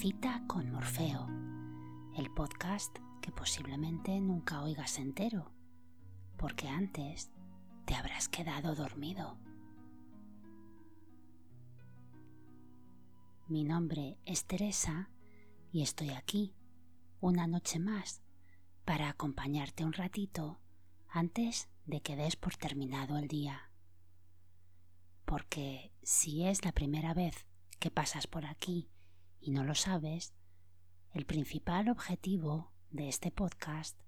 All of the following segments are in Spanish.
Cita con Morfeo, el podcast que posiblemente nunca oigas entero, porque antes te habrás quedado dormido. Mi nombre es Teresa y estoy aquí una noche más para acompañarte un ratito antes de que des por terminado el día. Porque si es la primera vez que pasas por aquí y no lo sabes, el principal objetivo de este podcast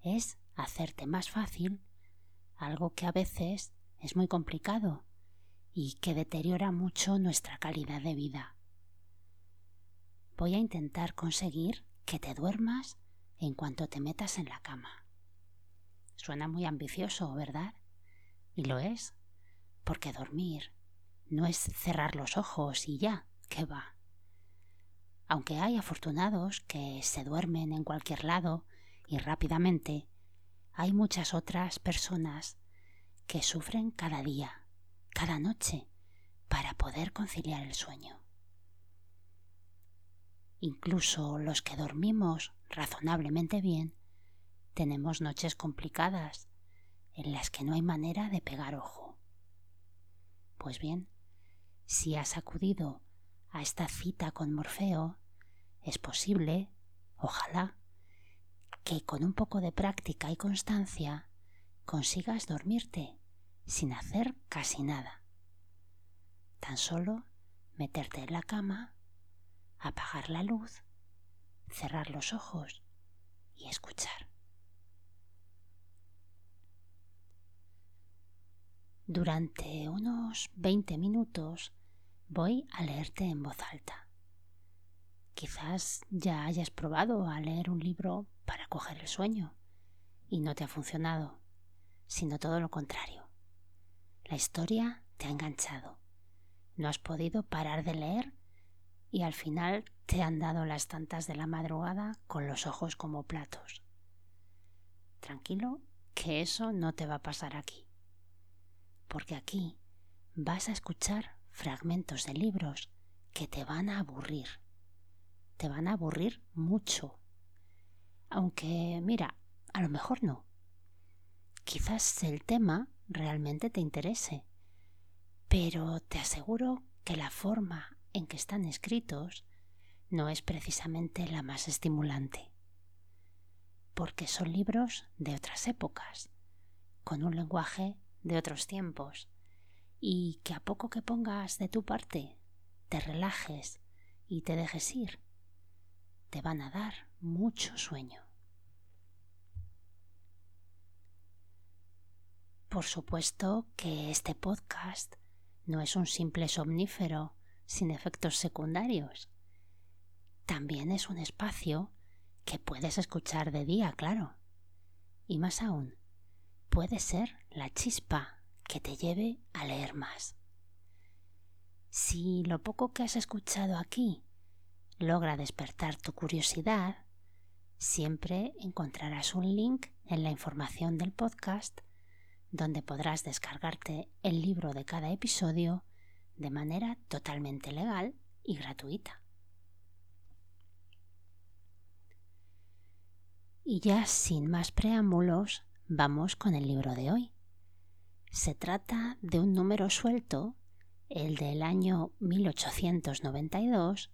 es hacerte más fácil algo que a veces es muy complicado y que deteriora mucho nuestra calidad de vida. Voy a intentar conseguir que te duermas en cuanto te metas en la cama. Suena muy ambicioso, ¿verdad? Y lo es, porque dormir no es cerrar los ojos y ya, que va. Aunque hay afortunados que se duermen en cualquier lado y rápidamente, hay muchas otras personas que sufren cada día, cada noche, para poder conciliar el sueño. Incluso los que dormimos razonablemente bien, tenemos noches complicadas en las que no hay manera de pegar ojo. Pues bien, si has acudido a esta cita con Morfeo, es posible, ojalá, que con un poco de práctica y constancia consigas dormirte sin hacer casi nada. Tan solo meterte en la cama, apagar la luz, cerrar los ojos y escuchar. Durante unos 20 minutos voy a leerte en voz alta. Quizás ya hayas probado a leer un libro para coger el sueño y no te ha funcionado, sino todo lo contrario. La historia te ha enganchado. No has podido parar de leer y al final te han dado las tantas de la madrugada con los ojos como platos. Tranquilo, que eso no te va a pasar aquí. Porque aquí vas a escuchar fragmentos de libros que te van a aburrir te van a aburrir mucho. Aunque, mira, a lo mejor no. Quizás el tema realmente te interese, pero te aseguro que la forma en que están escritos no es precisamente la más estimulante, porque son libros de otras épocas, con un lenguaje de otros tiempos, y que a poco que pongas de tu parte, te relajes y te dejes ir, te van a dar mucho sueño. Por supuesto que este podcast no es un simple somnífero sin efectos secundarios. También es un espacio que puedes escuchar de día, claro. Y más aún, puede ser la chispa que te lleve a leer más. Si lo poco que has escuchado aquí logra despertar tu curiosidad, siempre encontrarás un link en la información del podcast donde podrás descargarte el libro de cada episodio de manera totalmente legal y gratuita. Y ya sin más preámbulos, vamos con el libro de hoy. Se trata de un número suelto, el del año 1892,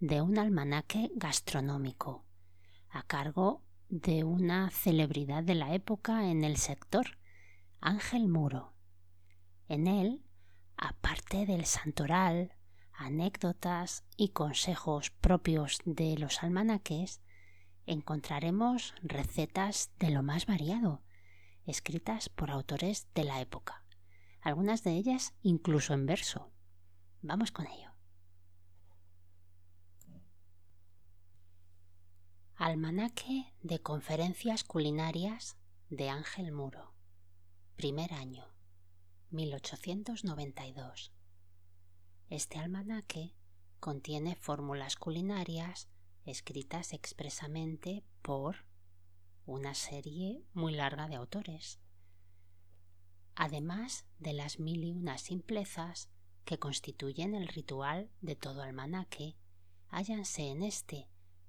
de un almanaque gastronómico a cargo de una celebridad de la época en el sector, Ángel Muro. En él, aparte del santoral, anécdotas y consejos propios de los almanaques, encontraremos recetas de lo más variado, escritas por autores de la época, algunas de ellas incluso en verso. Vamos con ello. Almanaque de Conferencias Culinarias de Ángel Muro. Primer año, 1892. Este almanaque contiene fórmulas culinarias escritas expresamente por una serie muy larga de autores, además de las mil y unas simplezas que constituyen el ritual de todo almanaque hállanse en este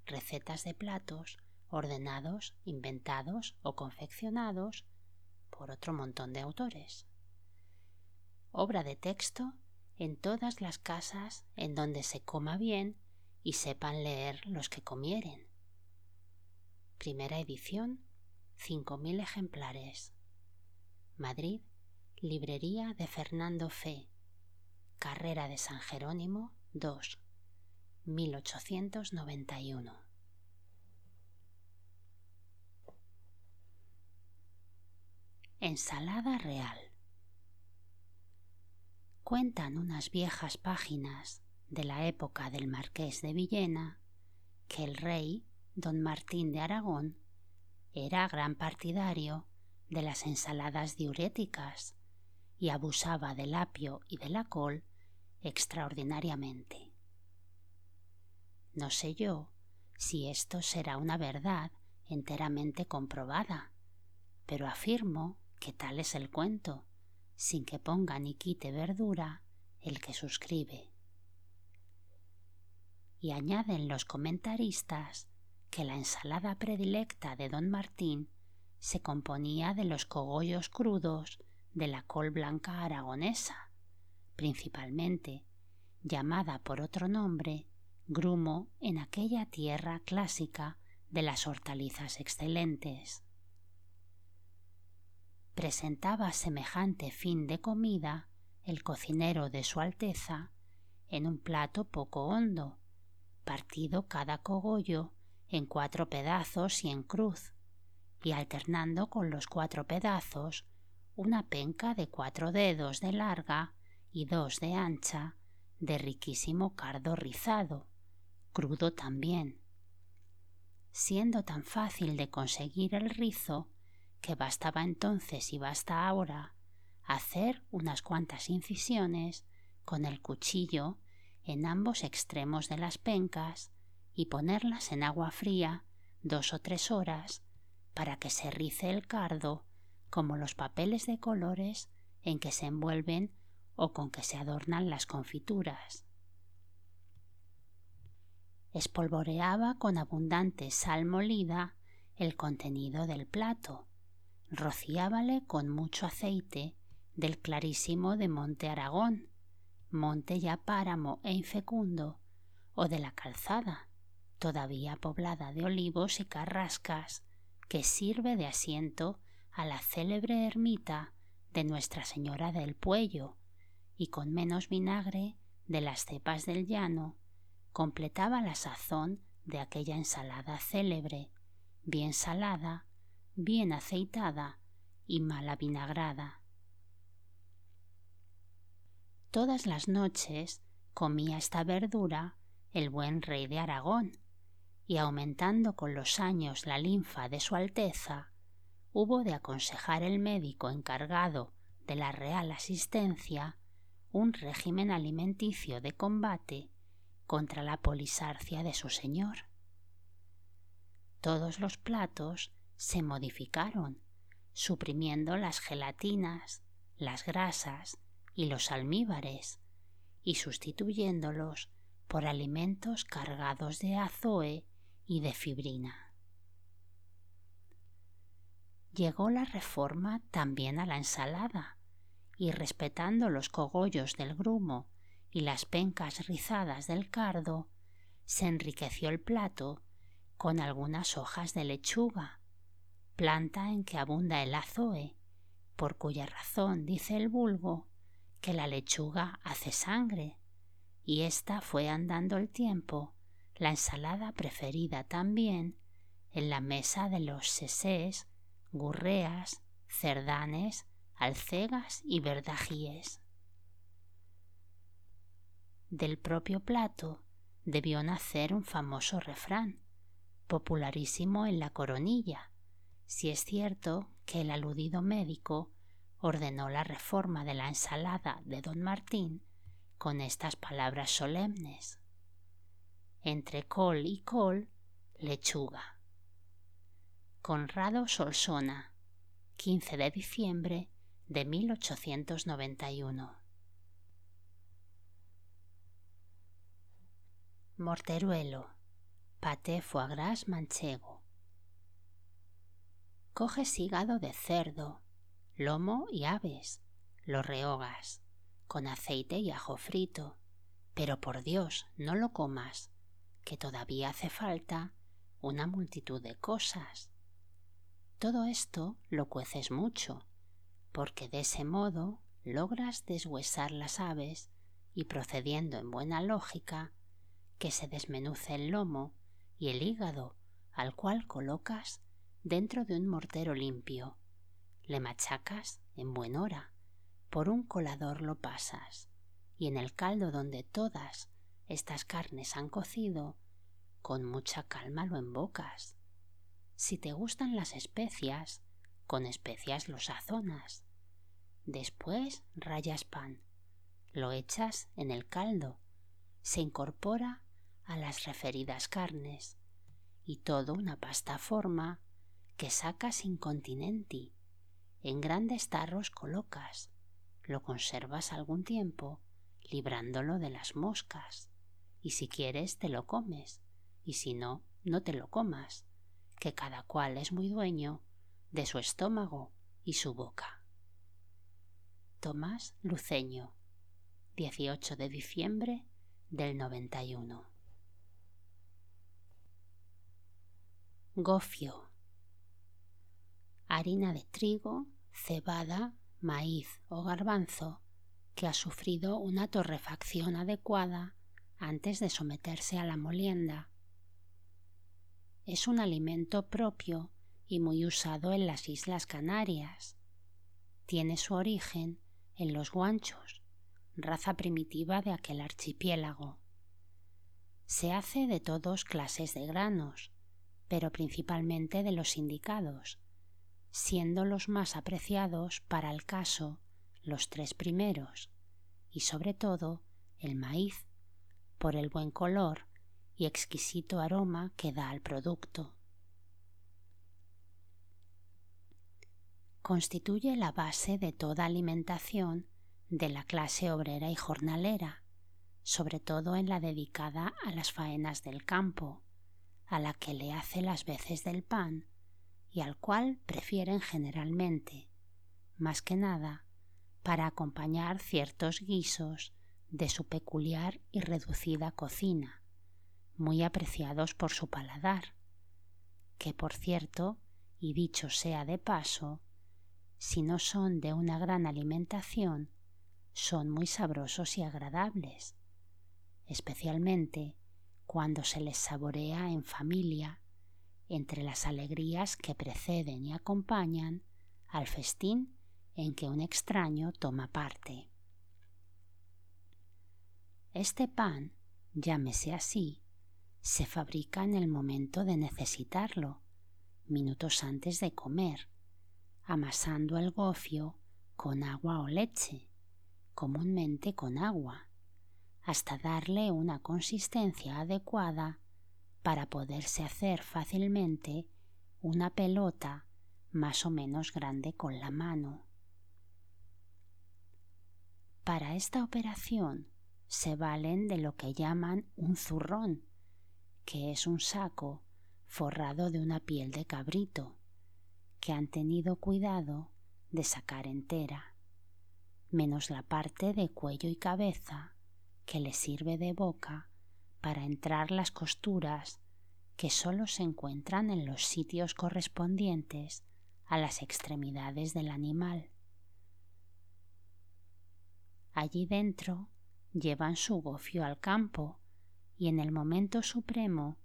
recetas de platos ordenados, inventados o confeccionados por otro montón de autores. Obra de texto en todas las casas en donde se coma bien y sepan leer los que comieren. Primera edición, 5.000 ejemplares. Madrid, Librería de Fernando Fe, Carrera de San Jerónimo 2, 1891. Ensalada real. Cuentan unas viejas páginas de la época del marqués de Villena que el rey, don Martín de Aragón, era gran partidario de las ensaladas diuréticas y abusaba del apio y de la col extraordinariamente. No sé yo si esto será una verdad enteramente comprobada, pero afirmo que tal es el cuento, sin que ponga ni quite verdura el que suscribe. Y añaden los comentaristas que la ensalada predilecta de don Martín se componía de los cogollos crudos de la col blanca aragonesa, principalmente, llamada por otro nombre grumo en aquella tierra clásica de las hortalizas excelentes. Presentaba semejante fin de comida el cocinero de Su Alteza en un plato poco hondo, partido cada cogollo en cuatro pedazos y en cruz, y alternando con los cuatro pedazos una penca de cuatro dedos de larga y dos de ancha, de riquísimo cardo rizado, crudo también. Siendo tan fácil de conseguir el rizo, que bastaba entonces y basta ahora hacer unas cuantas incisiones con el cuchillo en ambos extremos de las pencas y ponerlas en agua fría dos o tres horas para que se rice el cardo como los papeles de colores en que se envuelven o con que se adornan las confituras. Espolvoreaba con abundante sal molida el contenido del plato, rociábale con mucho aceite del clarísimo de Monte Aragón, monte ya páramo e infecundo, o de la calzada, todavía poblada de olivos y carrascas, que sirve de asiento a la célebre ermita de Nuestra Señora del Puello, y con menos vinagre de las cepas del llano, completaba la sazón de aquella ensalada célebre, bien salada, bien aceitada y mal avinagrada. Todas las noches comía esta verdura el buen rey de Aragón, y aumentando con los años la linfa de su Alteza, hubo de aconsejar el médico encargado de la real asistencia un régimen alimenticio de combate contra la polisarcia de su señor. Todos los platos se modificaron, suprimiendo las gelatinas, las grasas y los almíbares, y sustituyéndolos por alimentos cargados de azoe y de fibrina. Llegó la reforma también a la ensalada, y respetando los cogollos del grumo y las pencas rizadas del cardo, se enriqueció el plato con algunas hojas de lechuga, planta en que abunda el azoe, por cuya razón dice el vulgo que la lechuga hace sangre, y ésta fue andando el tiempo la ensalada preferida también en la mesa de los sesés, gurreas, cerdanes, alcegas y verdajíes. Del propio plato debió nacer un famoso refrán, popularísimo en la coronilla, si es cierto que el aludido médico ordenó la reforma de la ensalada de don Martín con estas palabras solemnes entre col y col, lechuga. Conrado Solsona, 15 de diciembre de 1891. Morteruelo, paté foie gras manchego. Coges hígado de cerdo, lomo y aves, lo rehogas con aceite y ajo frito, pero por Dios no lo comas, que todavía hace falta una multitud de cosas. Todo esto lo cueces mucho, porque de ese modo logras deshuesar las aves y procediendo en buena lógica, que se desmenuce el lomo y el hígado al cual colocas dentro de un mortero limpio. Le machacas en buen hora, por un colador lo pasas, y en el caldo donde todas estas carnes han cocido, con mucha calma lo embocas. Si te gustan las especias, con especias lo sazonas. Después rayas pan, lo echas en el caldo, se incorpora a las referidas carnes y todo una pasta forma que sacas incontinenti. En grandes tarros colocas, lo conservas algún tiempo, librándolo de las moscas, y si quieres te lo comes, y si no, no te lo comas, que cada cual es muy dueño de su estómago y su boca. Tomás Luceño, 18 de diciembre del 91. Gofio. Harina de trigo, cebada, maíz o garbanzo que ha sufrido una torrefacción adecuada antes de someterse a la molienda. Es un alimento propio y muy usado en las Islas Canarias. Tiene su origen en los guanchos, raza primitiva de aquel archipiélago. Se hace de todos clases de granos, pero principalmente de los indicados, siendo los más apreciados para el caso los tres primeros, y sobre todo el maíz, por el buen color y exquisito aroma que da al producto. Constituye la base de toda alimentación de la clase obrera y jornalera, sobre todo en la dedicada a las faenas del campo, a la que le hace las veces del pan y al cual prefieren generalmente, más que nada, para acompañar ciertos guisos de su peculiar y reducida cocina, muy apreciados por su paladar, que por cierto, y dicho sea de paso, si no son de una gran alimentación, son muy sabrosos y agradables, especialmente cuando se les saborea en familia entre las alegrías que preceden y acompañan al festín en que un extraño toma parte. Este pan, llámese así, se fabrica en el momento de necesitarlo, minutos antes de comer, amasando el gofio con agua o leche, comúnmente con agua, hasta darle una consistencia adecuada para poderse hacer fácilmente una pelota más o menos grande con la mano. Para esta operación se valen de lo que llaman un zurrón, que es un saco forrado de una piel de cabrito, que han tenido cuidado de sacar entera, menos la parte de cuello y cabeza que le sirve de boca para entrar las costuras que sólo se encuentran en los sitios correspondientes a las extremidades del animal. Allí dentro llevan su gofio al campo y en el momento supremo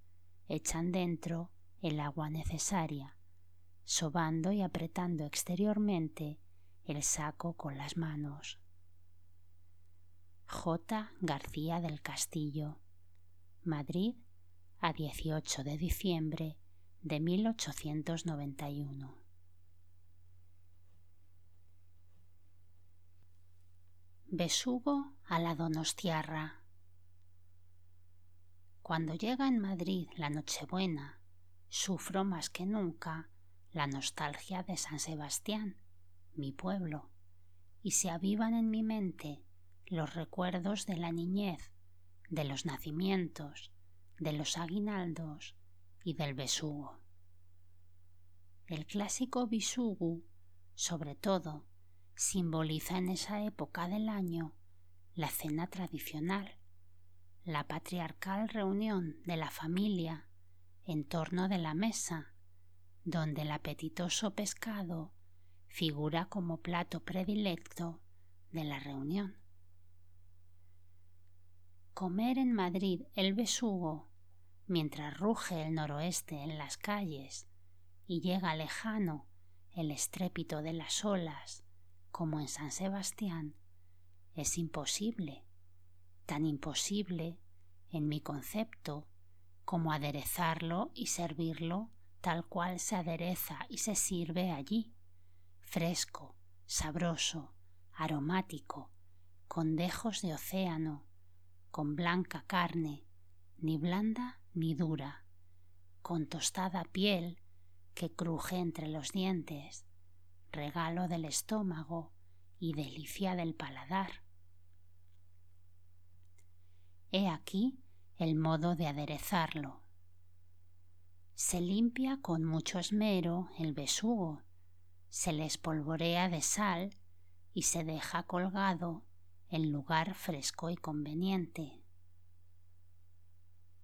echan dentro el agua necesaria, sobando y apretando exteriormente el saco con las manos. J. García del Castillo Madrid a 18 de diciembre de 1891. Besugo a la Donostiarra. Cuando llega en Madrid la Nochebuena, sufro más que nunca la nostalgia de San Sebastián, mi pueblo, y se avivan en mi mente los recuerdos de la niñez de los nacimientos, de los aguinaldos y del besugo. El clásico bisugu, sobre todo, simboliza en esa época del año la cena tradicional, la patriarcal reunión de la familia en torno de la mesa, donde el apetitoso pescado figura como plato predilecto de la reunión. Comer en Madrid el besugo mientras ruge el noroeste en las calles y llega lejano el estrépito de las olas como en San Sebastián es imposible, tan imposible en mi concepto como aderezarlo y servirlo tal cual se adereza y se sirve allí, fresco, sabroso, aromático, con dejos de océano, con blanca carne, ni blanda ni dura, con tostada piel que cruje entre los dientes, regalo del estómago y delicia del paladar. He aquí el modo de aderezarlo. Se limpia con mucho esmero el besugo, se le espolvorea de sal y se deja colgado en lugar fresco y conveniente.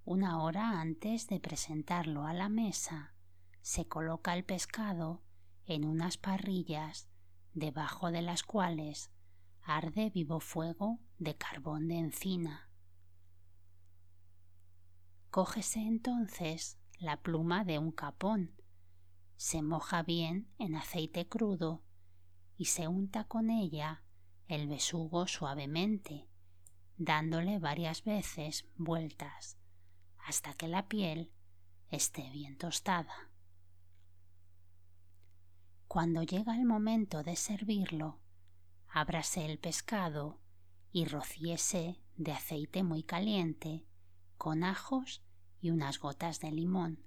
Una hora antes de presentarlo a la mesa, se coloca el pescado en unas parrillas debajo de las cuales arde vivo fuego de carbón de encina. Cógese entonces la pluma de un capón, se moja bien en aceite crudo y se unta con ella el besugo suavemente, dándole varias veces vueltas hasta que la piel esté bien tostada. Cuando llega el momento de servirlo, ábrase el pescado y rocíese de aceite muy caliente con ajos y unas gotas de limón.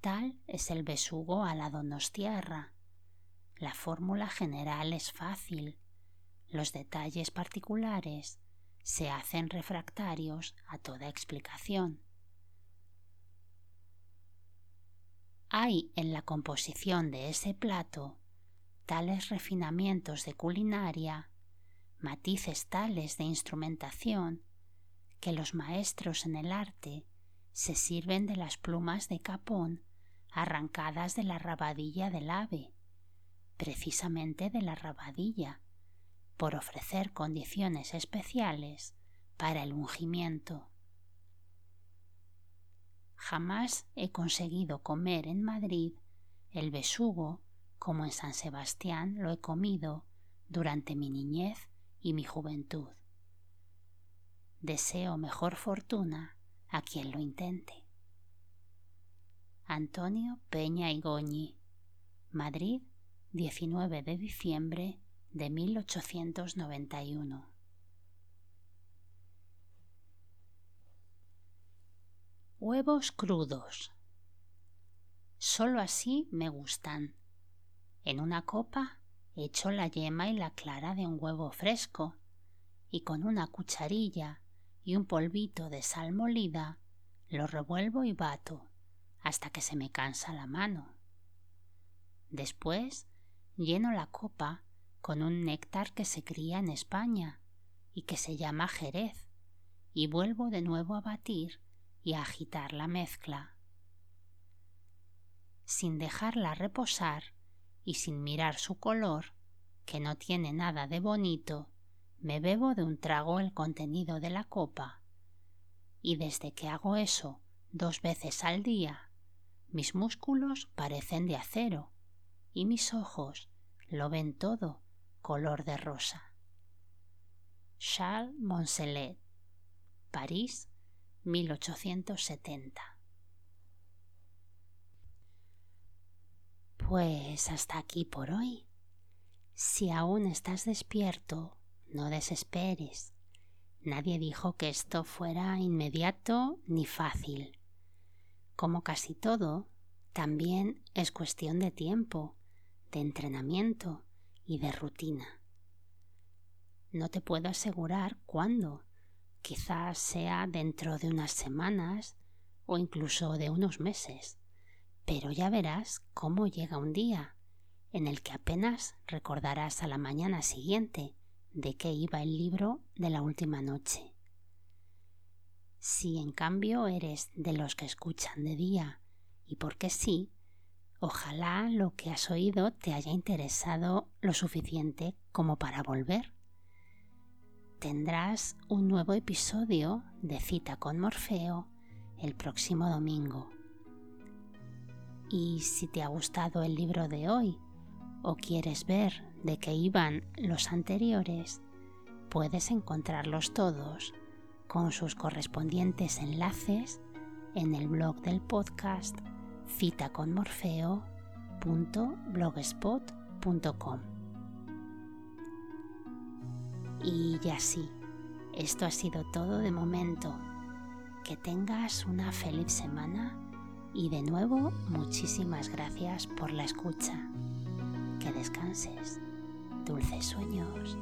Tal es el besugo a la donostiarra. La fórmula general es fácil. Los detalles particulares se hacen refractarios a toda explicación. Hay en la composición de ese plato tales refinamientos de culinaria, matices tales de instrumentación, que los maestros en el arte se sirven de las plumas de capón arrancadas de la rabadilla del ave, precisamente de la rabadilla, por ofrecer condiciones especiales para el ungimiento. Jamás he conseguido comer en Madrid el besugo como en San Sebastián lo he comido durante mi niñez y mi juventud. Deseo mejor fortuna a quien lo intente. Antonio Peña y Goñi, Madrid, 19 de diciembre de 1891. Huevos crudos. Solo así me gustan. En una copa echo la yema y la clara de un huevo fresco y con una cucharilla y un polvito de sal molida lo revuelvo y bato hasta que se me cansa la mano. Después lleno la copa con un néctar que se cría en España y que se llama jerez y vuelvo de nuevo a batir y agitar la mezcla. Sin dejarla reposar y sin mirar su color, que no tiene nada de bonito, me bebo de un trago el contenido de la copa. Y desde que hago eso dos veces al día, mis músculos parecen de acero y mis ojos lo ven todo color de rosa. Charles Monselet, París, 1870. Pues hasta aquí por hoy. Si aún estás despierto, no desesperes. Nadie dijo que esto fuera inmediato ni fácil. Como casi todo, también es cuestión de tiempo, de entrenamiento y de rutina. No te puedo asegurar cuándo, Quizás sea dentro de unas semanas o incluso de unos meses, pero ya verás cómo llega un día en el que apenas recordarás a la mañana siguiente de qué iba el libro de la última noche. Si en cambio eres de los que escuchan de día y porque sí, ojalá lo que has oído te haya interesado lo suficiente como para volver. Tendrás un nuevo episodio de Cita con Morfeo el próximo domingo. Y si te ha gustado el libro de hoy o quieres ver de qué iban los anteriores, puedes encontrarlos todos con sus correspondientes enlaces en el blog del podcast citaconmorfeo.blogspot.com. Y ya sí, esto ha sido todo de momento. Que tengas una feliz semana y de nuevo muchísimas gracias por la escucha. Que descanses. Dulces sueños.